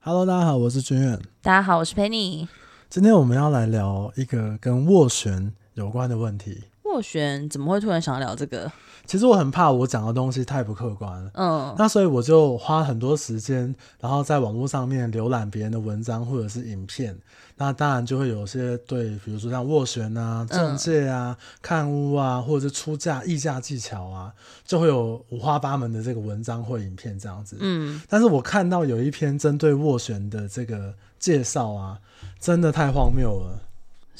Hello，大家好，我是君远。大家好，我是 Penny。今天我们要来聊一个跟斡旋有关的问题。斡旋怎么会突然想要聊这个？其实我很怕我讲的东西太不客观，嗯，那所以我就花很多时间，然后在网络上面浏览别人的文章或者是影片，那当然就会有些对，比如说像斡旋啊、中介啊、嗯、看屋啊，或者是出价、议价技巧啊，就会有五花八门的这个文章或影片这样子，嗯，但是我看到有一篇针对斡旋的这个介绍啊，真的太荒谬了。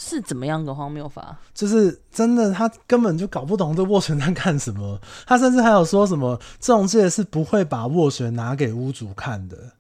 是怎么样个荒谬法？就是真的，他根本就搞不懂这斡旋在干什么。他甚至还有说什么中介是不会把斡旋拿给屋主看的，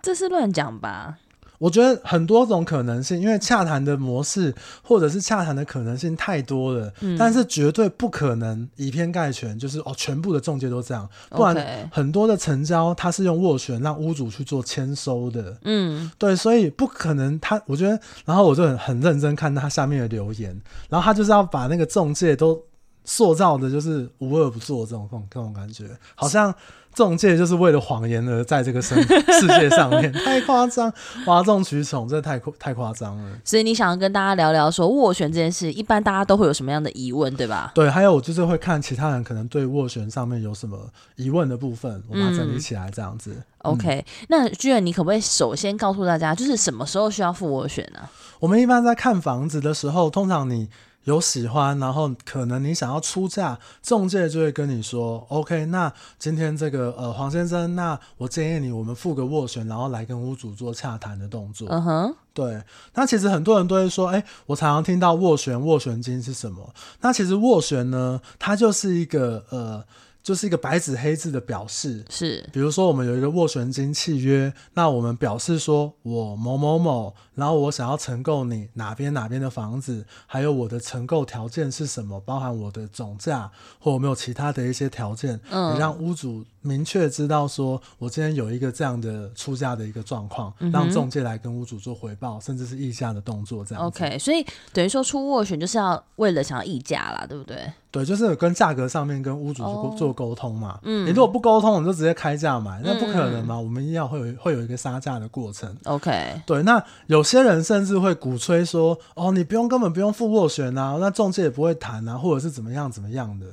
这是乱讲吧？我觉得很多种可能性，因为洽谈的模式或者是洽谈的可能性太多了，嗯，但是绝对不可能以偏概全，就是哦，全部的中介都这样，不然很多的成交他是用斡旋让屋主去做签收的，嗯，对，所以不可能他，我觉得，然后我就很很认真看他下面的留言，然后他就是要把那个中介都塑造的就是无恶不作这种这种感觉，好像。仲介就是为了谎言而在这个世世界上面，太夸张，哗众取宠，这太太夸张了。所以你想要跟大家聊聊说斡旋这件事，一般大家都会有什么样的疑问，对吧？对，还有我就是会看其他人可能对斡旋上面有什么疑问的部分，我把它整理起来这样子。嗯、OK，那居然你可不可以首先告诉大家，就是什么时候需要付斡旋呢？我们一般在看房子的时候，通常你。有喜欢，然后可能你想要出价，中介就会跟你说，OK，那今天这个呃黄先生，那我建议你我们付个斡旋，然后来跟屋主做洽谈的动作。嗯哼，对。那其实很多人都会说，哎，我常常听到斡旋，斡旋金是什么？那其实斡旋呢，它就是一个呃。就是一个白纸黑字的表示，是，比如说我们有一个斡旋金契约，那我们表示说我某某某，然后我想要承购你哪边哪边的房子，还有我的承购条件是什么，包含我的总价或有没有其他的一些条件，嗯，让屋主明确知道说我今天有一个这样的出价的一个状况，嗯，让中介来跟屋主做回报，甚至是议价的动作这样子。OK，所以等于说出斡旋就是要为了想要议价啦，对不对？对，就是跟价格上面跟屋主做沟通嘛。Oh, 嗯，你如果不沟通，你就直接开价买，那不可能嘛。嗯、我们一定要会有会有一个杀价的过程。OK，对。那有些人甚至会鼓吹说，哦，你不用根本不用付斡旋啊，那中介也不会谈啊，或者是怎么样怎么样的。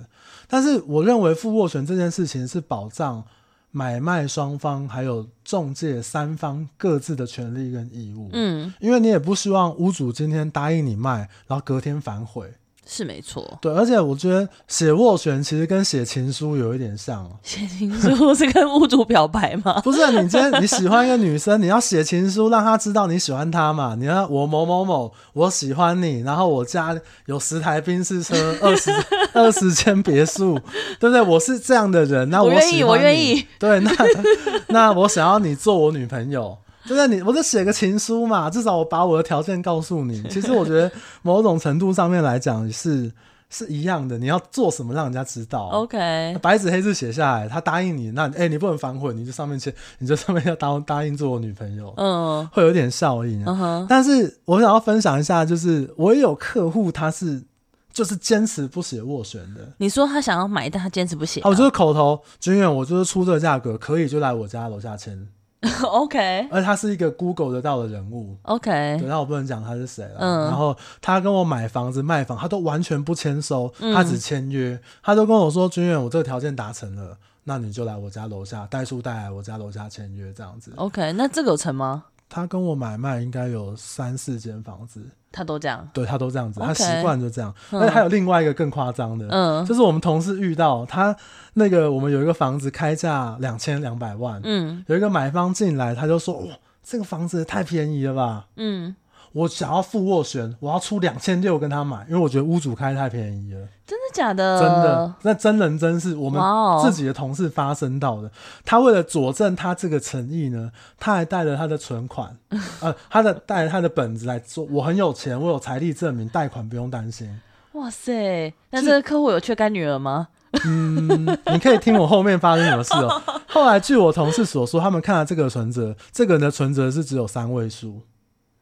但是我认为付斡旋这件事情是保障买卖双方还有中介三方各自的权利跟义务。嗯，因为你也不希望屋主今天答应你卖，然后隔天反悔。是没错，对，而且我觉得写斡旋其实跟写情书有一点像。写情书是跟屋主表白吗？不是，你今天你喜欢一个女生，你要写情书让她知道你喜欢她嘛？你要我某某某，我喜欢你，然后我家有十台宾士车，二十二十间别墅，对不对？我是这样的人，那我愿意，我愿意。对，那 那我想要你做我女朋友。就是你，我就写个情书嘛，至少我把我的条件告诉你。其实我觉得某种程度上面来讲是是一样的。你要做什么，让人家知道。OK，白纸黑字写下来，他答应你，那哎、欸，你不能反悔，你就上面签，你就上面要答答应做我女朋友。嗯，会有点效应。嗯哼。但是我想要分享一下，就是我也有客户，他是就是坚持不写斡旋的。你说他想要买，但他坚持不写。我就是口头，军远，我就是出这个价格，可以就来我家楼下签。OK，而他是一个 Google 得到的人物。OK，对，那我不能讲他是谁了。嗯，然后他跟我买房子卖房，他都完全不签收，他只签约，嗯。他都跟我说：“君远，我这个条件达成了，那你就来我家楼下代书带来我家楼下签约，这样子。” OK，那这个有成吗？他跟我买卖应该有三四间房子，他都这样，对，他都这样子他习惯就这样。嗯、而且还有另外一个更夸张的，嗯，就是我们同事遇到他那个，我们有一个房子开价两千两百万，嗯，有一个买方进来，他就说：“哇，这个房子太便宜了吧？”嗯。我想要付斡旋，我要出两千六跟他买，因为我觉得屋主开太便宜了。真的假的？真的，那真人真事，我们自己的同事发生到的。他为了佐证他这个诚意呢，他还带了他的存款，呃，他的带了他的本子来做，我很有钱，我有财力证明，贷款不用担心。哇塞，那这个客户有缺干女儿吗？嗯，你可以听我后面发生什么事哦。后来据我同事所说，他们看了这个存折，这个人的存折是只有三位数。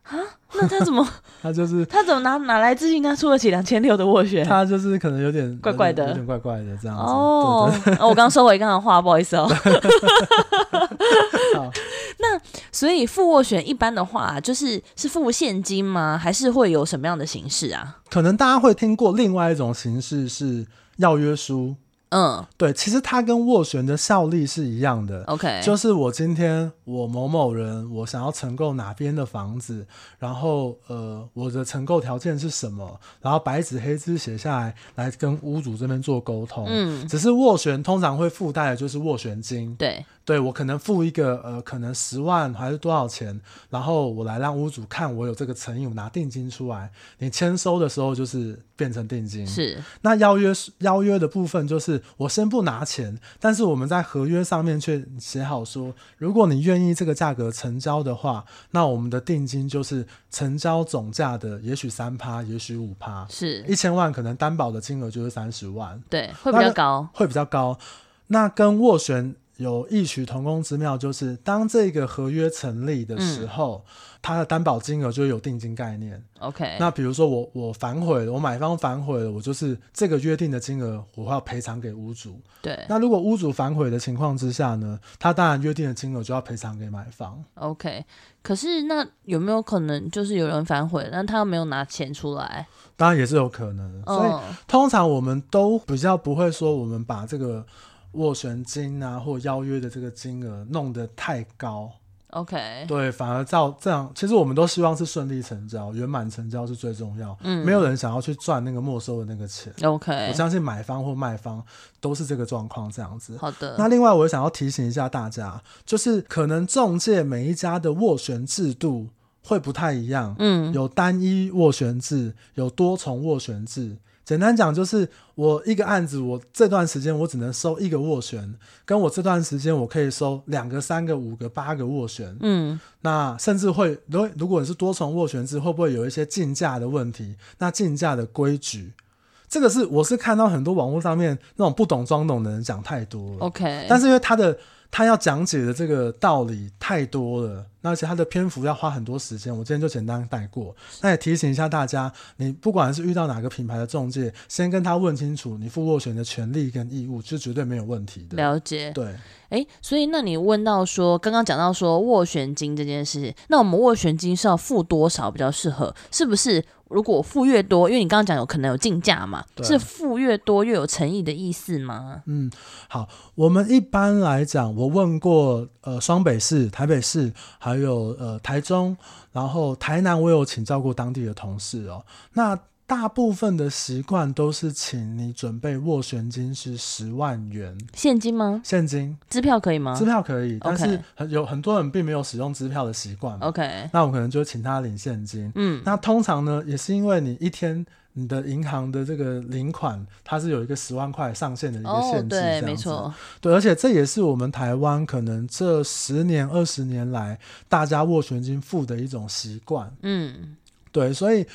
啊？那他怎么？他就是他怎么拿哪来自信？他出得起两千六的斡旋？他就是可能有点怪怪的，有点怪怪的这样子。哦，我刚收回刚刚话，不好意思哦。那所以付斡旋一般的话，就是是付现金吗？还是会有什么样的形式啊？可能大家会听过另外一种形式是要约书。嗯，对，其实它跟斡旋的效力是一样的。OK，就是我今天我某某人，我想要承购哪边的房子，然后呃，我的承购条件是什么，然后白纸黑字写下来，来跟屋主这边做沟通。嗯，只是斡旋通常会附带的就是斡旋金。对。对，我可能付一个呃，可能十万还是多少钱，然后我来让屋主看我有这个诚意，我拿定金出来，你签收的时候就是变成定金。是，那邀约邀约的部分就是我先不拿钱，但是我们在合约上面却写好说，如果你愿意这个价格成交的话，那我们的定金就是成交总价的也许三趴，也许五趴，是一千万可能担保的金额就是三十万，对，会比较高，会比较高。那跟斡旋。有异曲同工之妙，就是当这个合约成立的时候，嗯、它的担保金额就有定金概念。OK，那比如说我我反悔了，我买方反悔了，我就是这个约定的金额，我要赔偿给屋主。对，那如果屋主反悔的情况之下呢，他当然约定的金额就要赔偿给买方。OK，可是那有没有可能就是有人反悔，但他又没有拿钱出来？当然也是有可能。哦、所以通常我们都比较不会说我们把这个。斡旋金啊，或邀约的这个金额弄得太高，OK，对，反而照这样，其实我们都希望是顺利成交，圆满成交是最重要。嗯，没有人想要去赚那个没收的那个钱，OK。我相信买方或卖方都是这个状况，这样子。好的。那另外，我也想要提醒一下大家，就是可能中介每一家的斡旋制度会不太一样，嗯，有单一斡旋制，有多重斡旋制。简单讲就是，我一个案子，我这段时间我只能收一个斡旋，跟我这段时间我可以收两个、三个、五个、八个斡旋。嗯，那甚至会，如果如果你是多重斡旋制，会不会有一些竞价的问题？那竞价的规矩，这个是我是看到很多网络上面那种不懂装懂的人讲太多了。OK，但是因为他的。他要讲解的这个道理太多了，那而且他的篇幅要花很多时间，我今天就简单带过。那也提醒一下大家，你不管是遇到哪个品牌的中介，先跟他问清楚你付斡旋的权利跟义务，是绝对没有问题的。了解。对。诶，所以那你问到说，刚刚讲到说斡旋金这件事，那我们斡旋金是要付多少比较适合？是不是？如果付越多，因为你刚刚讲有可能有竞价嘛，是付越多越有诚意的意思吗？嗯，好，我们一般来讲，我问过呃双北市、台北市，还有呃台中，然后台南，我有请教过当地的同事哦，那。大部分的习惯都是请你准备斡旋金是十万元，现金吗？现金，支票可以吗？支票可以，但是很有很多人并没有使用支票的习惯。OK，那我可能就请他领现金。嗯，那通常呢，也是因为你一天你的银行的这个领款，它是有一个十万块上限的一个限制，对，没错，对，而且这也是我们台湾可能这十年二十年来大家斡旋金付的一种习惯。嗯，对，所以。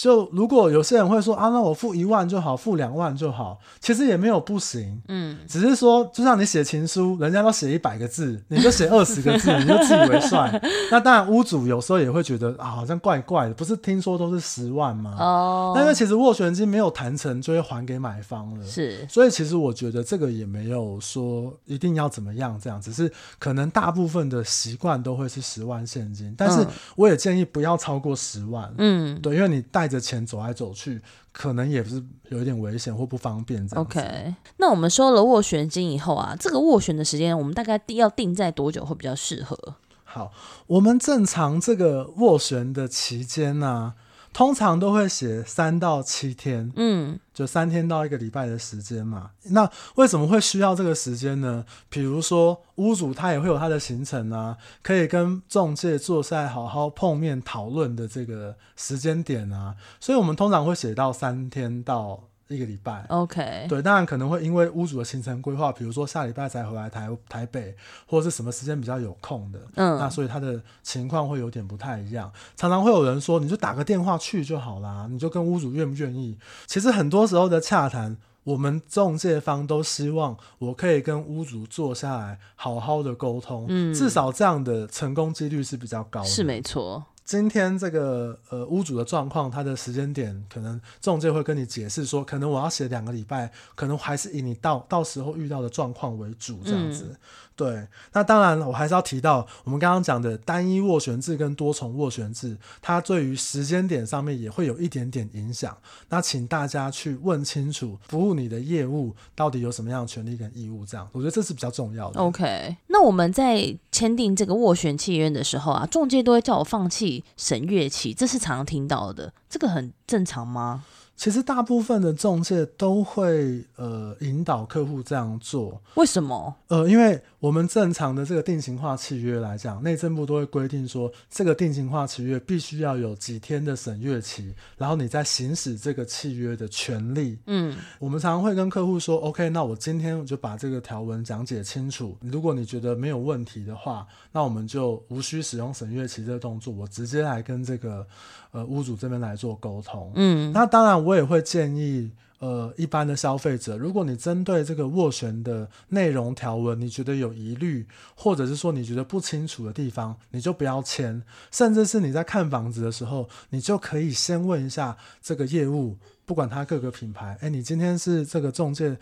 就如果有些人会说啊，那我付一万就好，付两万就好，其实也没有不行，嗯，只是说就像你写情书，人家都写一百个字，你就写 二十个字，你就自以为帅。那当然，屋主有时候也会觉得啊，好像怪怪的，不是听说都是十万吗？哦，那因为其实斡旋金没有谈成，就会还给买方了，是，所以其实我觉得这个也没有说一定要怎么样，这样只是可能大部分的习惯都会是十万现金，但是我也建议不要超过十万，嗯，对，因为你带。带着钱走来走去，可能也是有一点危险或不方便这样。OK，那我们收了斡旋金以后啊，这个斡旋的时间，我们大概要定在多久会比较适合？好，我们正常这个斡旋的期间呢、啊。通常都会写三到七天，嗯，就三天到一个礼拜的时间嘛。那为什么会需要这个时间呢？比如说屋主他也会有他的行程啊，可以跟中介坐下来好好碰面讨论的这个时间点啊，所以我们通常会写到三天到。一个礼拜，OK，对，当然可能会因为屋主的行程规划，比如说下礼拜才回来台台北，或者是什么时间比较有空的，嗯，那所以他的情况会有点不太一样。常常会有人说，你就打个电话去就好啦，你就跟屋主愿不愿意。其实很多时候的洽谈，我们中介方都希望我可以跟屋主坐下来好好的沟通，嗯，至少这样的成功几率是比较高的，是没错。今天这个呃屋主的状况，他的时间点可能中介会跟你解释说，可能我要写两个礼拜，可能还是以你到到时候遇到的状况为主这样子。嗯、对，那当然，我还是要提到我们刚刚讲的单一斡旋制跟多重斡旋制，它对于时间点上面也会有一点点影响。那请大家去问清楚，服务你的业务到底有什么样的权利跟义务，这样我觉得这是比较重要的。OK，那我们在签订这个斡旋契约的时候啊，中介都会叫我放弃审阅期，这是常常听到的，这个很正常吗？其实大部分的中介都会呃引导客户这样做，为什么？呃，因为我们正常的这个定型化契约来讲，内政部都会规定说，这个定型化契约必须要有几天的审阅期，然后你再行使这个契约的权利。嗯，我们常常会跟客户说，OK，那我今天我就把这个条文讲解清楚。如果你觉得没有问题的话，那我们就无需使用审阅期这个动作，我直接来跟这个呃屋主这边来做沟通。嗯，那当然我。也会建议，呃，一般的消费者，如果你针对这个斡旋的内容条文，你觉得有疑虑，或者是说你觉得不清楚的地方，你就不要签。甚至是你在看房子的时候，你就可以先问一下这个业务，不管他各个品牌，哎，你今天是这个中介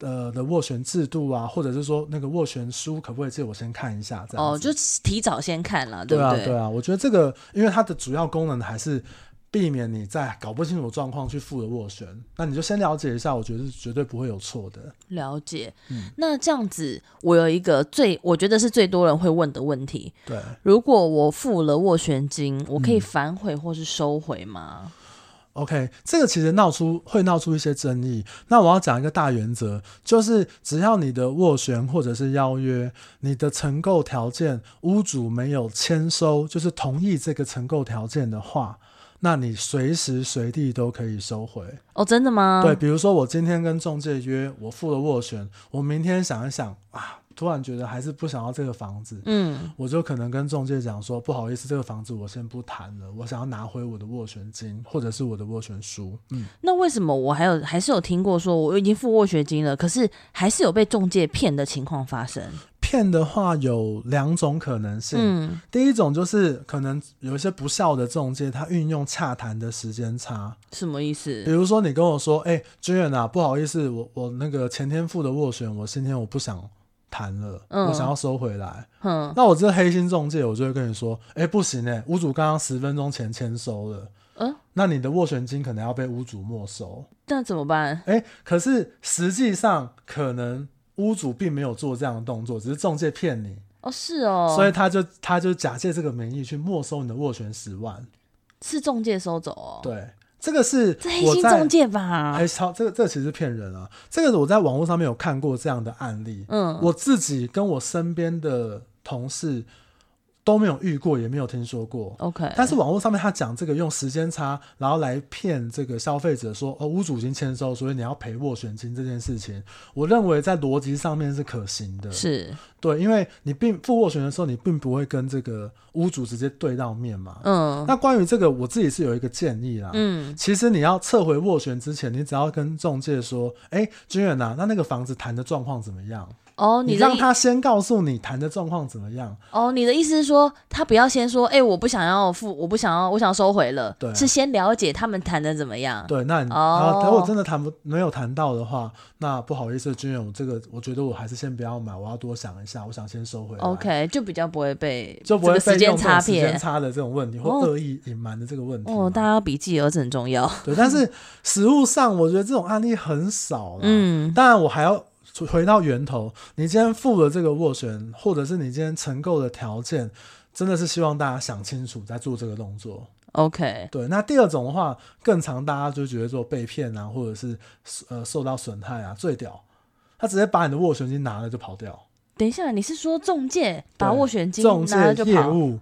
呃的斡旋制度啊，或者是说那个斡旋书，可不可以借我先看一下？这样哦，就提早先看了，对不对？对啊，对啊，我觉得这个，因为它的主要功能还是。避免你在搞不清楚状况去付了斡旋，那你就先了解一下，我觉得是绝对不会有错的。了解，嗯，那这样子，我有一个最我觉得是最多人会问的问题。对，如果我付了斡旋金，我可以反悔或是收回吗？嗯，OK，这个其实闹出会闹出一些争议。那我要讲一个大原则，就是只要你的斡旋或者是邀约，你的承购条件屋主没有签收，就是同意这个承购条件的话。那你随时随地都可以收回哦？真的吗？对，比如说我今天跟中介约，我付了斡旋，我明天想一想啊。突然觉得还是不想要这个房子，嗯，我就可能跟中介讲说，不好意思，这个房子我先不谈了，我想要拿回我的斡旋金或者是我的斡旋书，嗯。那为什么我还有还是有听过说我已经付斡旋金了，可是还是有被中介骗的情况发生？骗的话有两种可能性，嗯，第一种就是可能有一些不孝的中介，他运用洽谈的时间差，什么意思？比如说你跟我说，哎、欸，军远啊，不好意思，我我那个前天付的斡旋，我今天我不想。谈了，我想要收回来。嗯，那我这黑心中介，我就会跟你说，哎、欸，不行哎、欸，屋主刚刚十分钟前签收了，嗯，那你的斡旋金可能要被屋主没收。那怎么办？哎、欸，可是实际上可能屋主并没有做这样的动作，只是中介骗你。哦，是哦，所以他就他就假借这个名义去没收你的斡旋十万，是中介收走哦。对。这个是黑心中介吧？哎，操这个这个其实骗人啊！这个我在网络上面有看过这样的案例，嗯，我自己跟我身边的同事。都没有遇过，也没有听说过。OK，但是网络上面他讲这个用时间差，然后来骗这个消费者说哦，屋主已经签收，所以你要赔斡旋金这件事情，我认为在逻辑上面是可行的。是对，因为你并付斡旋的时候，你并不会跟这个屋主直接对到面嘛。嗯。那关于这个，我自己是有一个建议啦。嗯。其实你要撤回斡旋之前，你只要跟中介说，哎，君远呐，那那个房子谈的状况怎么样？哦，你，你让他先告诉你谈的状况怎么样？哦，你的意思是说，他不要先说，哎、欸，我不想要付，我不想要，我想要收回了。对，是先了解他们谈的怎么样。对，那你哦，如果真的谈不没有谈到的话，那不好意思，君远，我这个我觉得我还是先不要买，我要多想一下，我想先收回。OK，就比较不会被就不会被时间差时间差的这种问题，或恶意隐瞒的这个问题。哦，大家要笔记，儿子很重要。对，但是实物上，我觉得这种案例很少。嗯，当然我还要。回到源头，你今天付了这个斡旋，或者是你今天承购的条件，真的是希望大家想清楚再做这个动作。OK，对。那第二种的话，更常大家就觉得说被骗啊，或者是呃受到损害啊，最屌，他直接把你的斡旋金拿了就跑掉。等一下，你是说中介把斡旋金拿了就跑？仲介业务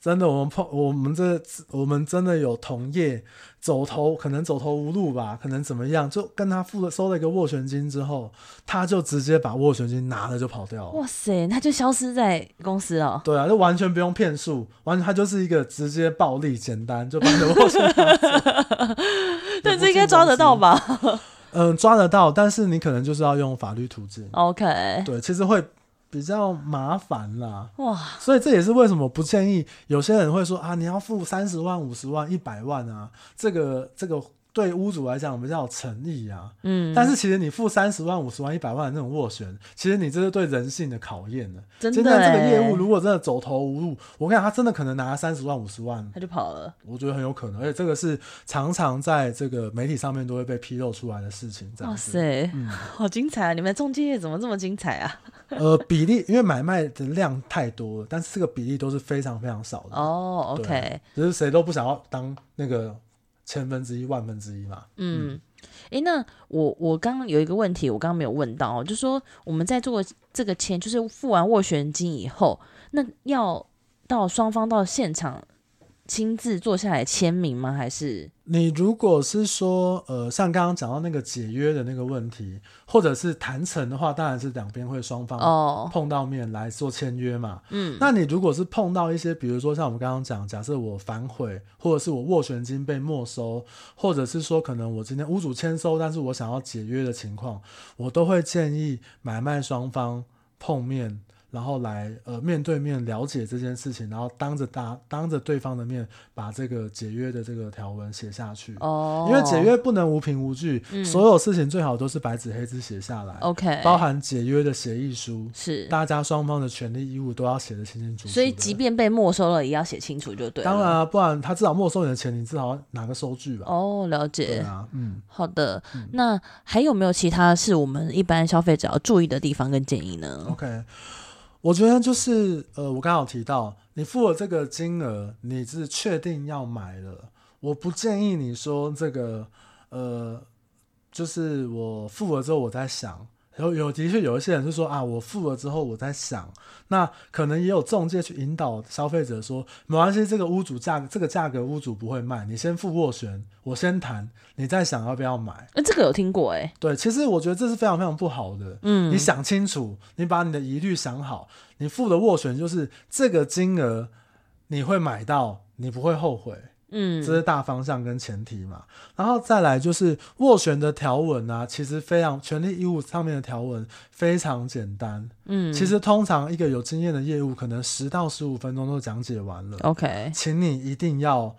真的，我们碰我们这我们真的有同业走投可能走投无路吧，可能怎么样，就跟他付了收了一个斡旋金之后，他就直接把斡旋金拿了就跑掉了。哇塞，他就消失在公司了。对啊，就完全不用骗术，完全他就是一个直接暴力简单就把你的斡旋拿走。对，这应该抓得到吧？嗯，抓得到，但是你可能就是要用法律途径。OK，对，其实会。比较麻烦啦，哇！所以这也是为什么不建议有些人会说啊，你要付三十万、五十万、一百万啊，这个这个对屋主来讲比较有诚意啊，嗯，但是其实你付三十万、五十万、一百万的那种斡旋，其实你这是对人性的考验呢。真的，这个业务如果真的走投无路，我跟你讲，他真的可能拿三十万、五十万，他就跑了。我觉得很有可能，而且这个是常常在这个媒体上面都会被披露出来的事情。哇塞，嗯，好精彩啊！你们中介业怎么这么精彩啊？呃，比例因为买卖的量太多了，但是这个比例都是非常非常少的。哦，OK，只是谁都不想要当那个。千分之一、万分之一嘛。嗯，哎、嗯欸，那我我刚刚有一个问题，我刚刚没有问到哦，就是说我们在做这个签，就是付完斡旋金以后，那要到双方到现场。亲自坐下来签名吗？还是你如果是说，呃，像刚刚讲到那个解约的那个问题，或者是谈成的话，当然是两边会双方碰到面来做签约嘛。嗯，那你如果是碰到一些，比如说像我们刚刚讲，假设我反悔，或者是我斡旋金被没收，或者是说可能我今天屋主签收，但是我想要解约的情况，我都会建议买卖双方碰面。然后来呃面对面了解这件事情，然后当着大当着对方的面把这个解约的这个条文写下去。哦，因为解约不能无凭无据，嗯，所有事情最好都是白纸黑字写下来。OK，包含解约的协议书，是大家双方的权利义务都要写得清清楚楚。所以即便被没收了，也要写清楚就对了。当然啊，不然他至少没收你的钱，你至少拿个收据吧。哦，了解。对啊，嗯，好的。嗯，那还有没有其他是我们一般消费者要注意的地方跟建议呢？OK。我觉得就是，呃，我刚好提到，你付了这个金额，你是确定要买了，我不建议你说这个，呃，就是我付了之后我在想。有有的确有一些人是说啊，我付了之后我在想，那可能也有中介去引导消费者说，没关系，这个屋主价这个价格屋主不会卖，你先付斡旋，我先谈，你再想要不要买。欸，这个有听过欸？对，其实我觉得这是非常非常不好的。嗯，你想清楚，你把你的疑虑想好，你付的斡旋就是这个金额，你会买到，你不会后悔。嗯，这是大方向跟前提嘛，然后再来就是斡旋的条文啊，其实非常权利义务上面的条文非常简单。嗯，其实通常一个有经验的业务，可能十到十五分钟都讲解完了。OK，请你一定要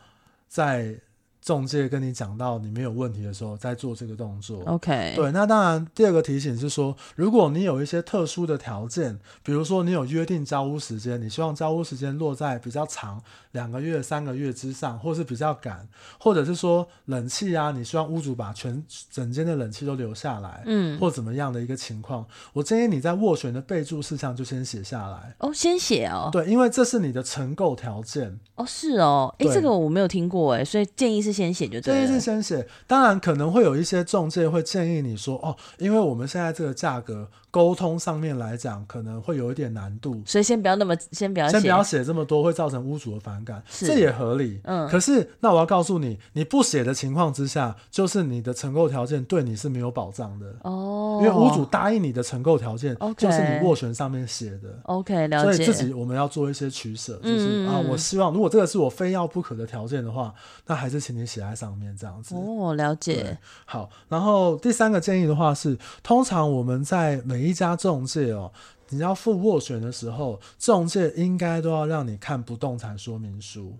在。仲介跟你讲到你没有问题的时候，再做这个动作。OK，对，那当然第二个提醒是说，如果你有一些特殊的条件，比如说你有约定交屋时间，你希望交屋时间落在比较长两个月、三个月之上，或是比较赶，或者是说冷气啊，你希望屋主把全整间的冷气都留下来，嗯，或怎么样的一个情况，我建议你在斡旋的备注事项就先写下来。哦，先写哦。对，因为这是你的成购条件。哦，是哦，哎，这个我没有听过哎，所以建议是。先写就对，建议是先写。当然可能会有一些中介会建议你说，哦，因为我们现在这个价格沟通上面来讲，可能会有一点难度，所以先不要那么，先不要先不要写这么多，会造成屋主的反感，这也合理。嗯，可是那我要告诉你，你不写的情况之下，就是你的承购条件对你是没有保障的哦，因为屋主答应你的承购条件，就是你斡旋上面写的。OK，了解。所以自己我们要做一些取舍，就是啊，我希望如果这个是我非要不可的条件的话，那还是请你。写在上面这样子哦，了解。好，然后第三个建议的话是，通常我们在每一家中介哦，你要付斡旋的时候，中介应该都要让你看不动产说明书，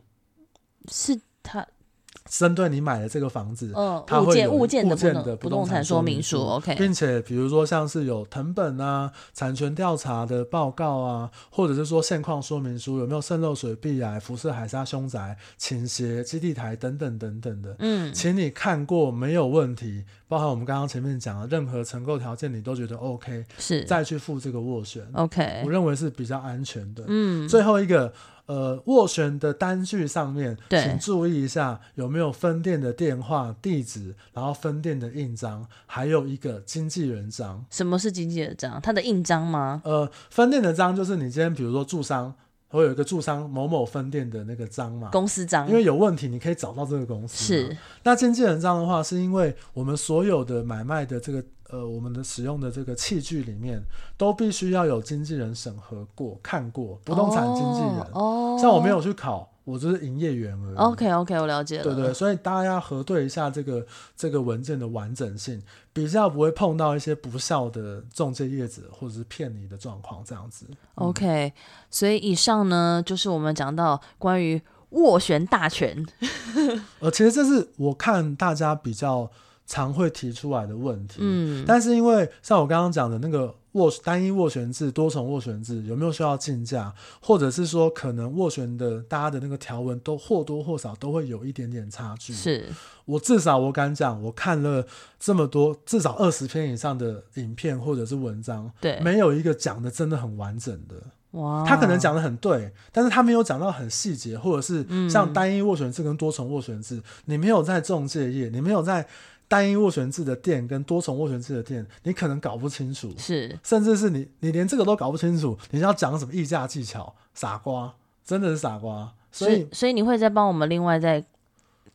是他。针对你买的这个房子，嗯，它会有物件的不动产说明书，OK，并且比如说像是有藤本啊、产权调查的报告啊，或者是说现况说明书，有没有渗漏水、壁癌、辐射、海沙、凶宅、倾斜、基地台等等等等的，嗯，请你看过没有问题，包含我们刚刚前面讲的任何承购条件，你都觉得 OK，是再去付这个斡旋，OK，我认为是比较安全的，嗯，最后一个。呃，斡旋的单据上面，请注意一下有没有分店的电话、地址，然后分店的印章，还有一个经纪人章。什么是经纪人章？他的印章吗？呃，分店的章就是你今天比如说驻商，会有一个驻商某某分店的那个章嘛，公司章。因为有问题，你可以找到这个公司。是。那经纪人章的话，是因为我们所有的买卖的这个。呃，我们的使用的这个器具里面，都必须要有经纪人审核过、看过不动产经纪人。哦，像我没有去考，我就是营业员而已。OK OK，我了解了。对对，所以大家要核对一下这个这个文件的完整性，比较不会碰到一些不孝的中介业者或者是骗你的状况这样子。OK，所以以上呢，就是我们讲到关于。斡旋大全。呃，其实这是我看大家比较常会提出来的问题。嗯，但是因为像我刚刚讲的那个。斡单一斡旋制、多重斡旋制有没有需要竞价，或者是说可能斡旋的大家的那个条文都或多或少都会有一点点差距？是我至少我敢讲，我看了这么多至少二十篇以上的影片或者是文章，对，没有一个讲的真的很完整的。哇，他可能讲的很对，但是他没有讲到很细节，或者是像单一斡旋制跟多重斡旋制，嗯，你没有在中介页，你没有在。单一斡旋制的店跟多重斡旋制的店，你可能搞不清楚，是，甚至是你你连这个都搞不清楚，你要讲什么议价技巧？傻瓜，真的是傻瓜。所以，所以你会再帮我们另外再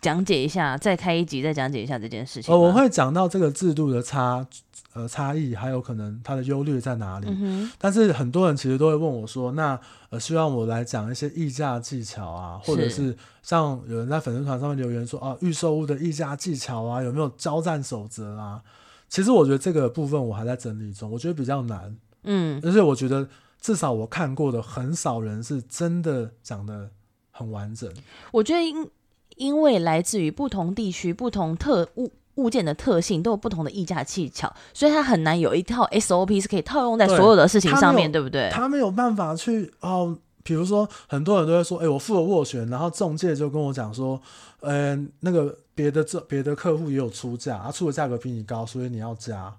讲解一下，再开一集再讲解一下这件事情。呃，我会讲到这个制度的差。呃，差异还有可能它的优劣在哪里？嗯？但是很多人其实都会问我说：“那呃，希望我来讲一些议价技巧啊，或者是像有人在粉丝团上面留言说啊，预售屋的议价技巧啊，有没有交战守则啊？”其实我觉得这个部分我还在整理中，我觉得比较难。嗯，而且我觉得至少我看过的很少人是真的讲的很完整。我觉得因因为来自于不同地区、不同特物。物件的特性都有不同的议价技巧，所以它很难有一套 SOP 是可以套用在所有的事情上面，对，对不对？他没有办法去哦，比如说很多人都会说，哎、欸，我付了斡旋，然后中介就跟我讲说，嗯、呃，那个别的这别的客户也有出价，他出的价格比你高，所以你要加。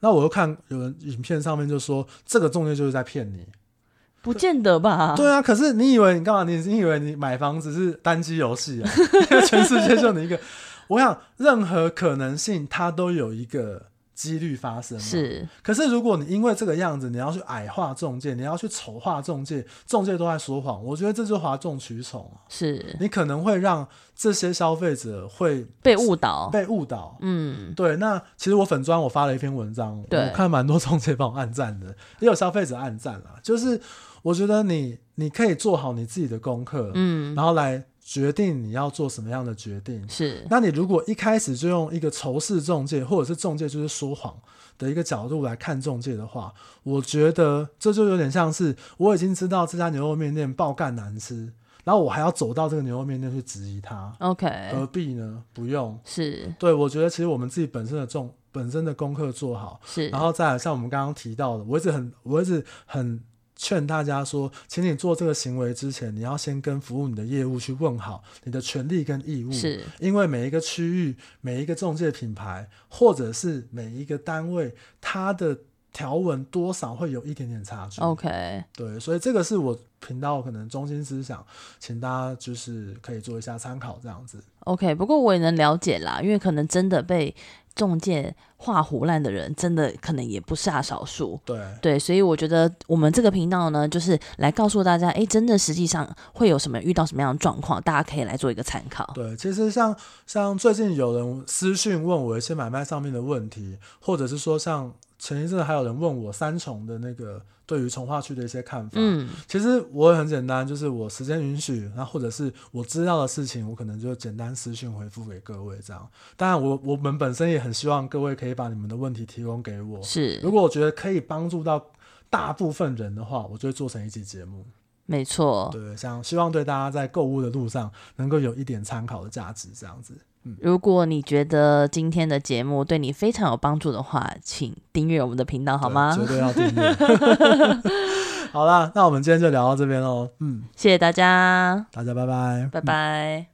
那我又看有人影片上面就说，这个中介就是在骗你，不见得吧？对啊，可是你以为你干嘛？你你以为你买房子是单机游戏啊？全世界就你一个。我想，任何可能性它都有一个几率发生。是，可是如果你因为这个样子，你要去矮化中介，你要去丑化中介，中介都在说谎，我觉得这就是哗众取宠。是，你可能会让这些消费者会被误导，被误导。嗯，对。那其实我粉砖我发了一篇文章，我看蛮多中介帮我按赞的，也有消费者按赞啦。就是我觉得你你可以做好你自己的功课，嗯，然后来。决定你要做什么样的决定是，那你如果一开始就用一个仇视中介，或者是中介就是说谎的一个角度来看中介的话，我觉得这就有点像是我已经知道这家牛肉面店爆干难吃，然后我还要走到这个牛肉面店去质疑他。OK，何必呢？不用。是，对，我觉得其实我们自己本身的重本身的功课做好，是，然后再来像我们刚刚提到的，我一直很我一直很。劝大家说，请你做这个行为之前，你要先跟服务你的业务去问好你的权利跟义务。是，因为每一个区域、每一个中介品牌，或者是每一个单位，它的条文多少会有一点点差距。OK，对，所以这个是我频道可能中心思想，请大家就是可以做一下参考，这样子。OK，不过我也能了解啦，因为可能真的被。仲介画胡烂的人，真的可能也不下少数。对对，所以我觉得我们这个频道呢，就是来告诉大家，哎，真的实际上会有什么遇到什么样的状况，大家可以来做一个参考。对，其实像像最近有人私讯问我一些买卖上面的问题，或者是说像前一阵还有人问我三重的那个。对于从化区的一些看法，嗯，其实我也很简单，就是我时间允许，那或者是我知道的事情，我可能就简单私讯回复给各位这样。当然，我我们本身也很希望各位可以把你们的问题提供给我。是，如果我觉得可以帮助到大部分人的话，我就会做成一期节目。没错，对，想希望对大家在购物的路上能够有一点参考的价值，这样子。如果你觉得今天的节目对你非常有帮助的话，请订阅我们的频道好吗？绝对要订阅。好啦，那我们今天就聊到这边喽。嗯，谢谢大家，大家拜拜，拜拜。